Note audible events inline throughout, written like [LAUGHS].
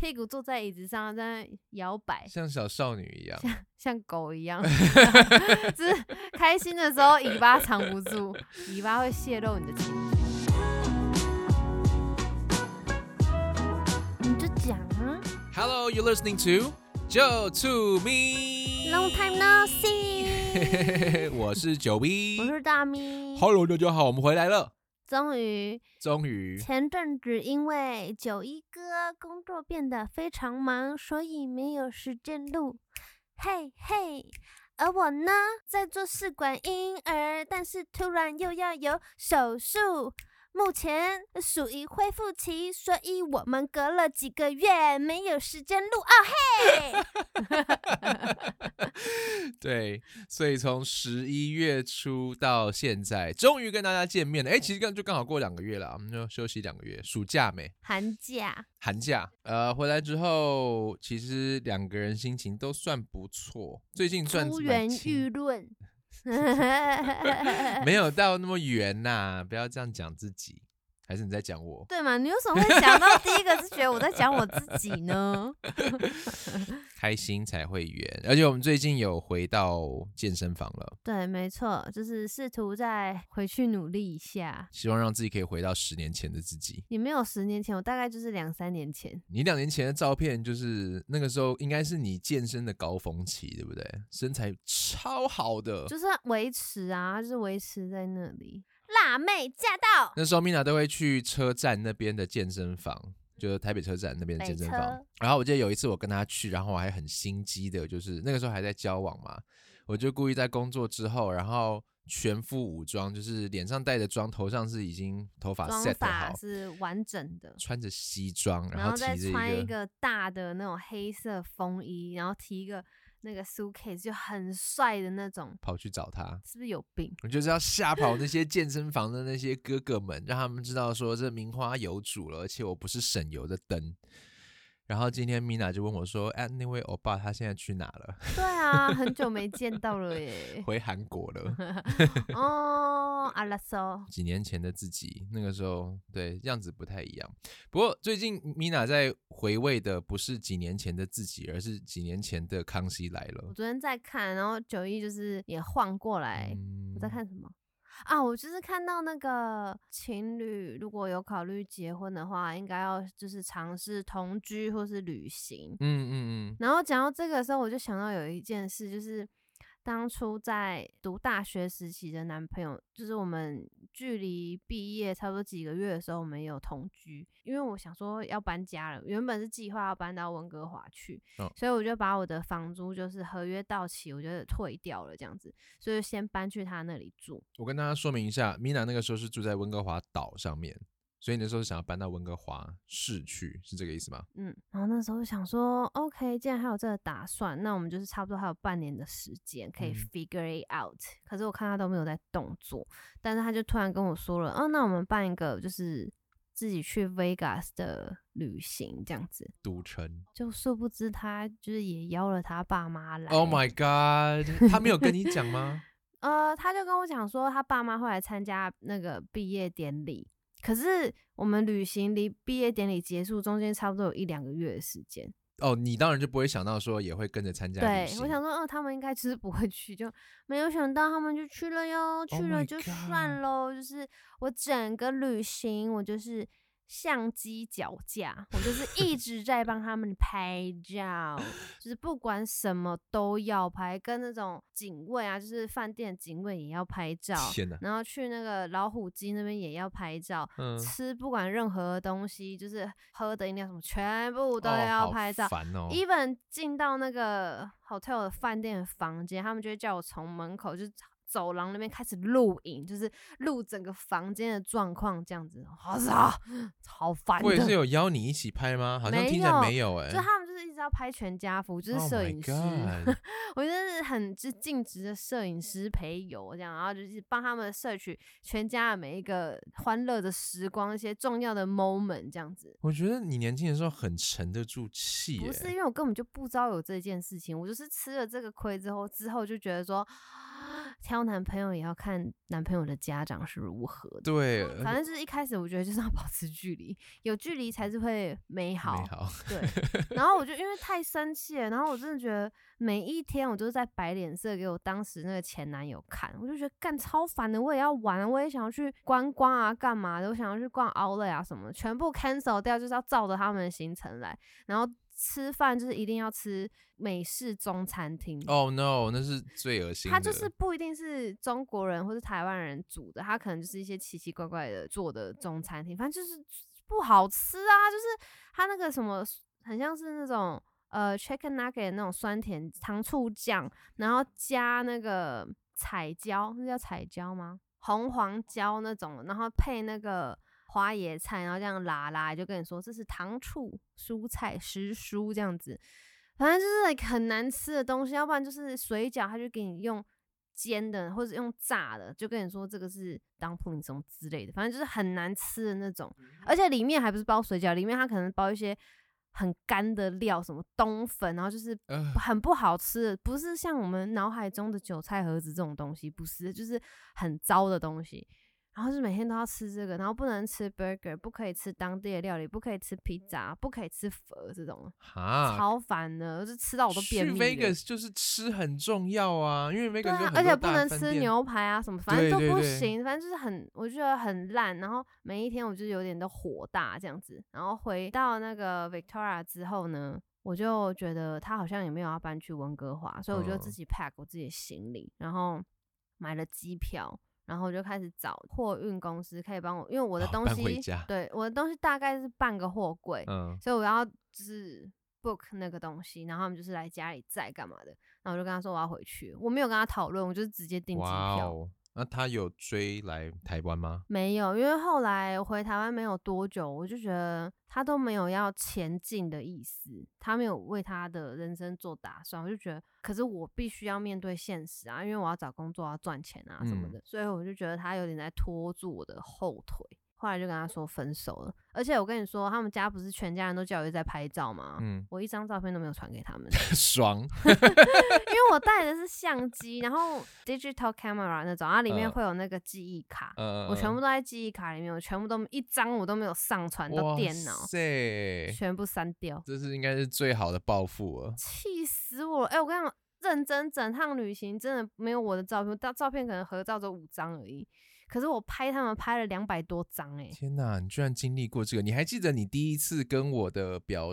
屁股坐在椅子上在那摇摆，像小少女一样。像像狗一样，[LAUGHS] 就是开心的时候尾巴藏不住，尾巴会泄露你的情绪。你就讲啊 Hello, you're listening to Joe to Me。，Long time no see，[LAUGHS] 我是九 B 我。是大咪。Hello，大家好，我们回来了。终于，终于，前阵子因为九一哥工作变得非常忙，所以没有时间录。嘿嘿，而我呢，在做试管婴儿，但是突然又要有手术，目前属于恢复期，所以我们隔了几个月没有时间录哦嘿。[LAUGHS] 对，所以从十一月初到现在，终于跟大家见面了。哎，其实刚就刚好过两个月了，我们就休息两个月，暑假没，寒假，寒假。呃，回来之后，其实两个人心情都算不错，最近算出蛮源轻舆论。[LAUGHS] 没有到那么圆呐、不要这样讲自己。还是你在讲我？对嘛？你为什么会想到第一个是觉得我在讲我自己呢？[LAUGHS] 开心才会圆。而且我们最近有回到健身房了，对，没错，就是试图再回去努力一下。希望让自己可以回到十年前的自己。你没有十年前，我大概就是两三年前。你两年前的照片，就是那个时候应该是你健身的高峰期，对不对？身材超好的，就是维持啊，就是维持在那里。辣妹驾到，那时候 Mina 都会去车站那边的健身房，就是台北车站那边的健身房。然后我记得有一次我跟她去，然后我还很心机的，就是那个时候还在交往嘛，我就故意在工作之后，然后全副武装，就是脸上带着妆，头上是已经头发妆 set 发好，是完整的，穿着西装，然后再穿一个大的那种黑色风衣，然后提一个那个 suitcase，就很帅的那种，跑去找他。是不是有病？我就是要吓跑那些 [LAUGHS] 健身房的那些哥哥们，让他们知道说这名花有主了，而且我不是省油的灯。然后今天 Mina 就问我说：“哎、那位欧巴他现在去哪了？[LAUGHS] 对啊，很久没见到了耶。[LAUGHS] 回韩国了。[LAUGHS] 哦，阿拉索，几年前的自己，那个时候对样子不太一样。不过最近 Mina 在回味的不是几年前的自己，而是几年前的《康熙来了我》。昨天在看，然后九一就是也晃过来，嗯我在看什么啊？我就是看到那个情侣如果有考虑结婚的话，应该要就是尝试同居或是旅行。嗯嗯嗯，然后讲到这个的时候，我就想到有一件事，就是当初在读大学时期的男朋友，就是我们距离毕业差不多几个月的时候，我们有同居。因为我想说要搬家了，原本是计划要搬到温哥华去，哦所以我就把我的房租就是合约到期，我就退掉了这样子，所以先搬去他那里住。我跟大家说明一下，Mina 那个时候是住在温哥华岛上面，所以那时候想要搬到温哥华市去，是这个意思吗？嗯，然后那时候想说，OK，既然还有这个打算，那我们就是差不多还有半年的时间可以嗯 figure it out。可是我看他都没有在动作，但是他就突然跟我说了，哦，那我们办一个就是自己去 Vegas 的旅行这样子。赌城。就殊不知他就是也邀了他爸妈来。Oh my god！他没有跟你讲吗？[LAUGHS] 呃，他就跟我讲说，他爸妈会来参加那个毕业典礼。可是我们旅行离毕业典礼结束中间差不多有一两个月的时间。哦，你当然就不会想到说也会跟着参加对。我想说，哦、他们应该其实不会去，就没有想到他们就去了哟，去 Oh 了就算喽。就是我整个旅行，我就是相机脚架，我就是一直在帮他们拍照，就是不管什么都要拍，跟那种警卫啊，就是饭店警卫也要拍照。然后去那个老虎机那边也要拍照，嗯，吃不管任何东西，就是喝的饮料什么，全部都要拍照。烦哦。even 进到那个 hotel 的饭店的房间，他们就会叫我从门口就是走廊那边开始录影，就是录整个房间的状况这样子。好吵，[SNIFFS] 超烦我也是。有邀你一起拍吗？[LAUGHS] 好像没听起来有没有哎、就他们就是一直要拍全家福，就是 Oh 摄影师。[LAUGHS] 我就是很就尽职的摄影师陪游这样，然后就是帮他们摄取全家的每一个欢乐的时光，一些重要的 moment 这样子。我觉得你年轻的时候很沉得住气、欸，不是因为我根本就不知道有这件事情，我就是吃了这个亏之后，之后就觉得说，挑男朋友也要看男朋友的家长是如何的。对，反正就是一开始我觉得就是要 [LAUGHS] 保持距离，有距离才是会美好。美好，对，然后我就因为太生气了，然后我真的觉得每一天我都是在摆脸色给我当时那个前男友看，我就觉得干超烦的，我也要玩，我也想要去观光啊，干嘛的，我想要去逛 Outlet 啊什么，全部 cancel 掉，就是要照着他们的行程来，然后吃饭就是一定要吃美式中餐厅。哦、no，那是最恶心的。他就是不一定是中国人或是台湾人煮的，它可能就是一些奇奇怪怪的做的中餐厅，反正就是不好吃啊。就是它那个什么，很像是那种呃 chicken nugget 那种酸甜糖醋酱，然后加那个彩椒，那叫彩椒吗？红黄椒那种，然后配那个花椰菜，然后这样拉拉，就跟你说这是糖醋蔬菜时蔬这样子。反正就是 like 很难吃的东西，要不然就是水饺，他就给你用煎的或者用炸的，就跟你说这个是 dumpling 什么之类的，反正就是很难吃的那种，而且里面还不是包水饺，里面它可能包一些很干的料，什么冬粉，然后就是呃很不好吃的，不是像我们脑海中的韭菜盒子这种东西，不是，就是很糟的东西。然后是每天都要吃这个，然后不能吃 burger，不可以吃当地的料理，不可以吃披萨，不可以吃粉这种，哈，超烦的，就吃到我都便去秘了。Vegas 就是吃很重要啊，因为 Vegas 对啊，很而且不能吃店。牛排啊什么，反正都对对对不行，反正就是很，我觉得很烂。然后每一天我就有点都火大这样子。然后回到那个 Victoria 之后呢，我就觉得他好像也没有要搬去温哥华，所以我就自嗯己 pack 我自己的行李，然后买了机票。然后我就开始找货运公司可以帮我，因为我的哦东西，对我的东西大概是半个货柜，嗯，所以我要就是 book 那个东西，然后他们就是来家里载干嘛的，然后我就跟他说我要回去，我没有跟他讨论，我就是直接订机票。哦，那他有追来台湾吗？没有，因为后来回台湾没有多久，我就觉得他都没有要前进的意思，他没有为他的人生做打算，我就觉得，可是我必须要面对现实啊，因为我要找工作，要赚钱啊什么嗯的，所以我就觉得他有点在拖住我的后腿。后来就跟他说分手了，而且我跟你说，他们家不是全家人都叫我一直在拍照吗？嗯，我一张照片都没有传给他们，[LAUGHS] 爽，[LAUGHS] 因为我带的是相机，然后 [LAUGHS] digital camera 那种，它里面嗯会有那个记忆卡，呃，我全部都在记忆卡里面，我全部都一张我都没有上传到哇电脑，塞，全部删掉，这是应该是最好的报复了。气死我了！哎、我跟你讲，认真整趟旅行真的没有我的照片，照照片可能合照只有五张而已，可是我拍他们拍了两百多张，哎，天哪，你居然经历过这个！你还记得你第一次跟我的表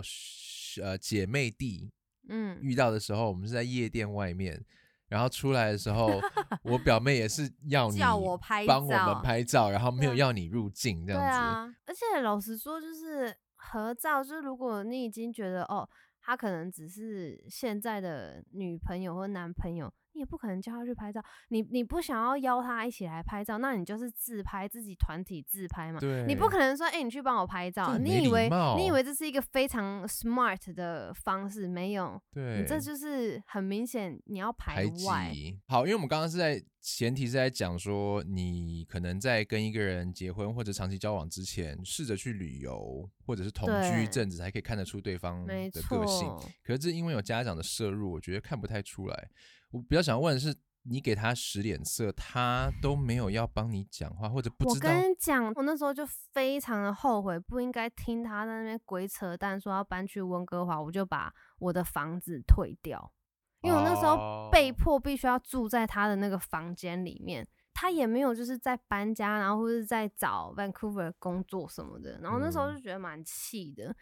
呃姐妹弟嗯，遇到的时候，我们是在夜店外面，然后出来的时候，我表妹也是要你叫我拍帮我们拍照，然后没有要你入境这样子。对啊，而且老实说，就是合照，就是如果你已经觉得哦，他可能只是现在的女朋友或男朋友，你也不可能叫他去拍照。你你不想要邀他一起来拍照，那你就是自拍，自己团体自拍嘛。对，你不可能说，哎、你去帮我拍照，你以为你以为这是一个非常 smart 的方式？没有，对，你这就是很明显你要排排外。挤。好，因为我们刚刚是在前提是在讲说，你可能在跟一个人结婚或者长期交往之前，试着去旅游或者是同居一阵子，才可以看得出对方没的个性。错，可是这因为有家长的摄入，我觉得看不太出来。我比较想问的是，你给他使脸色，他都没有要帮你讲话，或者不我知道。跟你讲，我那时候就非常的后悔，不应该听他在那边鬼扯淡，说要搬去温哥华，我就把我的房子退掉，因为我那时候被哦迫必须要住在他的那个房间里面。他也没有就是在搬家，然后或是在找 Vancouver 工作什么的，然后那时候嗯就觉得蛮气的。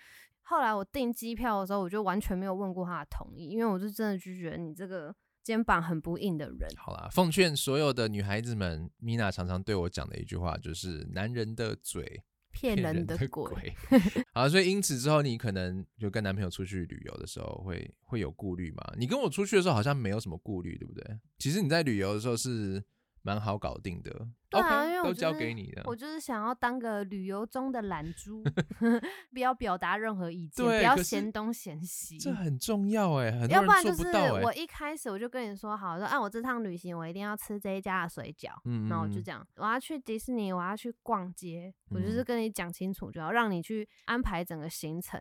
后来我订机票的时候，我就完全没有问过他的同意，因为我就真的就觉得你这个肩膀很不硬的人。好啦，奉劝所有的女孩子们，Mina 常常对我讲的一句话就是：男人的嘴骗人人的鬼。[LAUGHS] 好，所以因此之后，你可能就跟男朋友出去旅游的时候会会有顾虑嘛？你跟我出去的时候好像没有什么顾虑，对不对？其实你在旅游的时候是蛮好搞定的。对啊因为我都交就是给你的。我就是想要当个旅游中的懒猪，[LAUGHS] 不要表达任何意见，不要嫌东嫌西。这很重要哎，很多人要不然就是。我一开始我就跟你说好，说啊，我这趟旅行我一定要吃这一家的水饺，嗯然后我就这样，我要去迪士尼，我要去逛街，我就是嗯跟你讲清楚，就要让你去安排整个行程。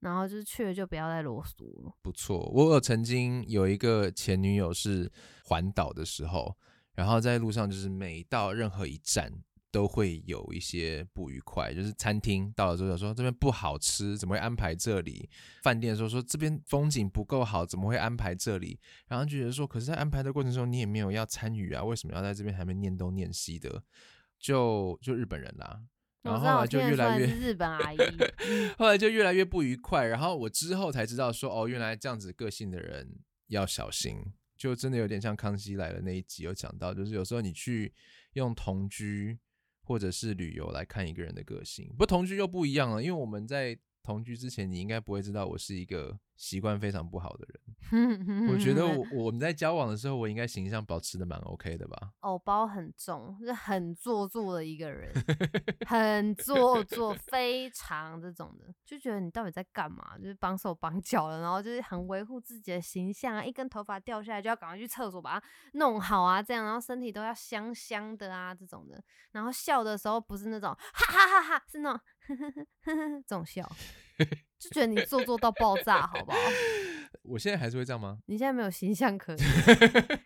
然后就是去了就不要再啰嗦了。不错，我有曾经有一个前女友是环岛的时候，然后在路上就是每到任何一站都会有一些不愉快，就是餐厅到了之后说这边不好吃，怎么会安排这里？饭店说说这边风景不够好，怎么会安排这里？然后就觉得说，可是在安排的过程中你也没有要参与啊，为什么要在这边还没念东念西的？就就日本人啦。然后后来就越来越日本阿姨，[LAUGHS] 后来就越来越不愉快。然后我之后才知道说，哦，原来这样子个性的人要小心，就真的有点像康熙来了那一集有讲到，就是有时候你去用同居或者是旅游来看一个人的个性，不同居又不一样了，因为我们在同居之前，你应该不会知道我是一个。习惯非常不好的人，[LAUGHS] 我觉得我我们在交往的时候，我应该形象保持的蛮 OK 的吧？偶包很重，是很做作的一个人，很做作，非常这种的，就觉得你到底在干嘛？就是绑手绑脚的，然后就是很维护自己的形象啊，一根头发掉下来就要赶快去厕所把它弄好啊，这样，然后身体都要香香的啊，这种的，然后笑的时候不是那种哈哈哈哈，是那种 [LAUGHS] 这种笑。[LAUGHS] 就觉得你做作到爆炸，好不好？[LAUGHS] 我现在还是会这样吗？你现在没有形象可言，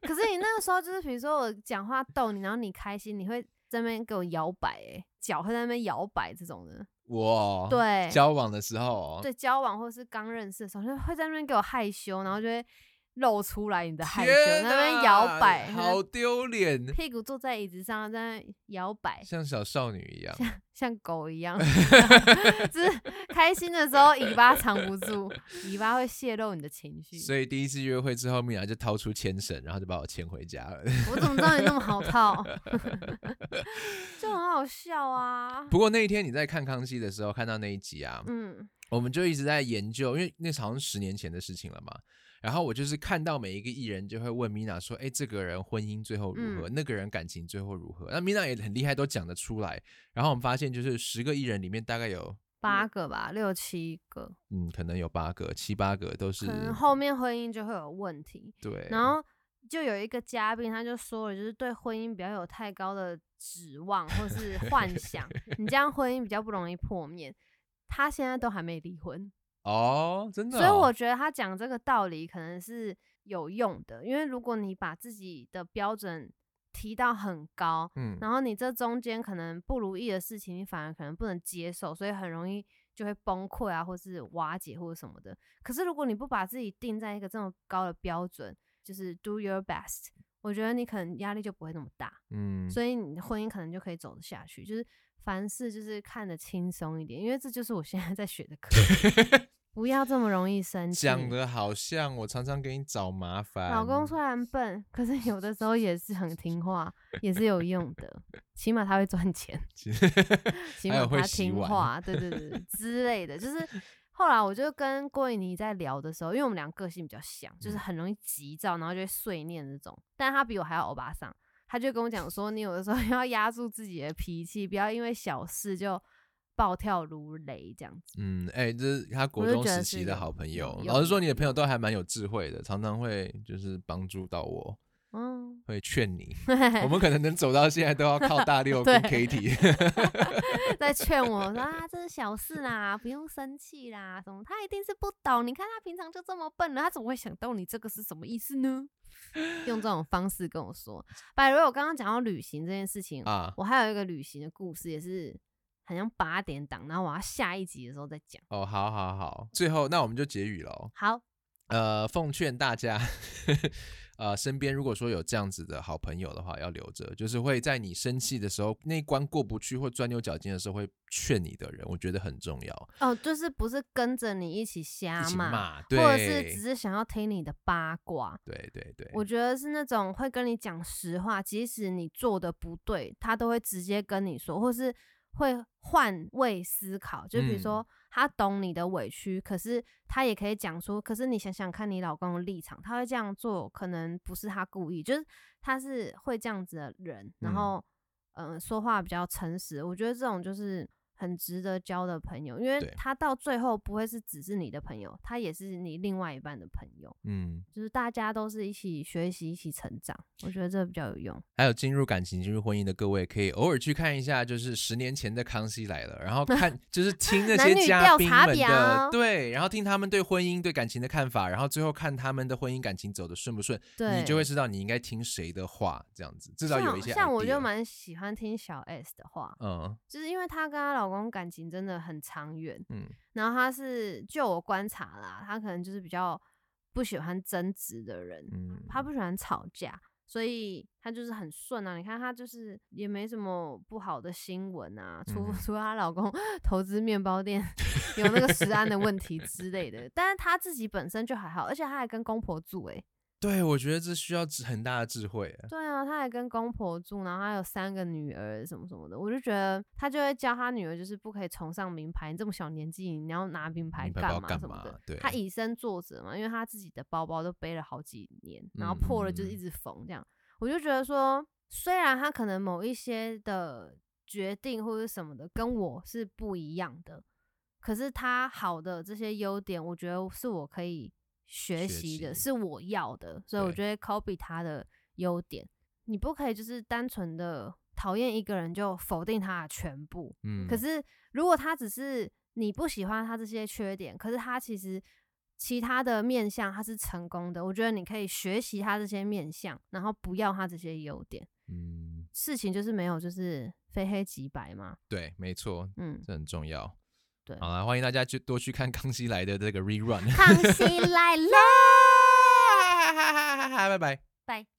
可是你那个时候就是，比如说我讲话逗你，然后你开心，你会在那边给我摇摆，哎，脚会在那边摇摆这种的。哇，对，交往的时候，对，交往或是刚认识的时候，就会在那边给我害羞，然后就会。露出来你的害羞，那边摇摆，好丢脸。屁股坐在椅子上，在那摇摆，像小少女一样，像像狗一样。[LAUGHS] 就是开心的时候，尾巴藏不住，尾巴会泄露你的情绪。所以第一次约会之后，米娅就掏出牵绳，然后就把我牵回家了。我怎么知道你那么好套？[LAUGHS] [LAUGHS] 就很好笑啊。不过那一天你在看康熙的时候，看到那一集啊，嗯，我们就一直在研究，因为那好像是十年前的事情了嘛。然后我就是看到每一个艺人就会问米娜说：“哎，这个人婚姻最后如何？那个人感情最后如何？”那米娜也很厉害，都讲得出来。然后我们发现，就是十个艺人里面大概有八个吧，六七个，嗯，可能有八个、七八个都是，可能后面婚姻就会有问题。对。然后就有一个嘉宾，他就说了，就是对婚姻比较有太高的指望或是幻想，你这样婚姻比较不容易破灭。他现在都还没离婚。哦，真的，所以我觉得他讲这个道理可能是有用的，因为如果你把自己的标准提到很高，嗯，然后你这中间可能不如意的事情，你反而可能不能接受，所以很容易就会崩溃啊，或是瓦解或者什么的。可是如果你不把自己定在一个这么高的标准，就是 do your best，我觉得你可能压力就不会那么大，嗯，所以你婚姻可能就可以走得下去，就是凡事就是看得轻松一点，因为这就是我现在在学的课。[LAUGHS] 不要这么容易生气。讲的好像我常常给你找麻烦。老公虽然笨，可是有的时候也是很听话，也是有用的。起码他会赚钱，[LAUGHS] 起码他听话，对对对 [LAUGHS] 之类的。就是后来我就跟郭颖妮在聊的时候，因为我们俩个性比较像，就是很容易急躁，然后就会碎念这种。但他比我还要欧巴桑，他就跟我讲说，你有的时候 [LAUGHS] 要压住自己的脾气，不要因为小事就。暴跳如雷这样子，嗯，哎，这是他国中时期的好朋友。老实说，你的朋友都还蛮有智慧的，常常会就是帮助到我，嗯，会劝你。[LAUGHS] 我们可能能走到现在，都要靠大六 [LAUGHS] 跟 Kitty [LAUGHS] 在劝我说啊，这是小事啦，不用生气啦，什么？他一定是不懂。你看他平常就这么笨了，他怎么会想到你这个是什么意思呢？用这种方式跟我说。百如我刚刚讲到旅行这件事情啊，我还有一个旅行的故事，也是。好像八点档，然后我要下一集的时候再讲。哦，好，好，好，最后那我们就结语喽。好，呃，奉劝大家，[LAUGHS] 呃，身边如果说有这样子的好朋友的话，要留着，就是会在你生气的时候，那一关过不去或钻牛角尖的时候，会劝你的人，我觉得很重要。哦，就是不是跟着你一起瞎骂，或者是只是想要听你的八卦。对对对，我觉得是那种会跟你讲实话，即使你做的不对，他都会直接跟你说，或是。会换位思考，就比如说他懂你的委屈，可是他也可以讲说，可是你想想看你老公的立场，他会这样做，可能不是他故意，就是他是会这样子的人，然后嗯说话比较诚实，我觉得这种就是很值得交的朋友，因为他到最后不会是只是你的朋友，他也是你另外一半的朋友，嗯，就是大家都是一起学习、一起成长，我觉得这比较有用。还有进入感情、进入婚姻的各位，可以偶尔去看一下，就是十年前的《康熙来了》，然后看 [LAUGHS] 就是听那些嘉宾们的表对，然后听他们对婚姻、对感情的看法，然后最后看他们的婚姻感情走的顺不顺，对，你就会知道你应该听谁的话，这样子至少有一些像像我就蛮喜欢听小 S 的话，嗯。就是因为他跟他老公感情真的很长远，嗯然后他是就我观察啦，他可能就是比较不喜欢争执的人，嗯，她不喜欢吵架，所以她就是很顺啊。你看她就是也没什么不好的新闻啊，除、[LAUGHS] 嗯除了她老公 [LAUGHS] 投资面包店 [LAUGHS] 有那个食安的问题之类的，但是她自己本身就还好，而且她还跟公婆住诶、对，我觉得这需要智很大的智慧啊。对啊，他还跟公婆住，然后他有三个女儿什么什么的，我就觉得他就会教他女儿，就是不可以崇尚名牌，你这么小年纪你要拿名牌干嘛嘛什么的。对他以身作则嘛，因为他自己的包包都背了好几年，然后嗯破了就一直缝这样。我就觉得说，虽然他可能某一些的决定或者什么的跟我是不一样的，可是他好的这些优点，我觉得是我可以学学习的，是我要的，所以我对就会 copy 他的优点。你不可以就是单纯的讨厌一个人就否定他的全部。嗯，可是如果他只是你不喜欢他这些缺点，可是他其实其他的面相他是成功的，我觉得你可以学习他这些面相，然后不要他这些优点。嗯，事情就是没有就是非黑即白嘛。对，没错，嗯，这很重要。对。好了，欢迎大家去多去看《康熙来的》这个 rerun。康熙来了。[LAUGHS] 拜拜。拜。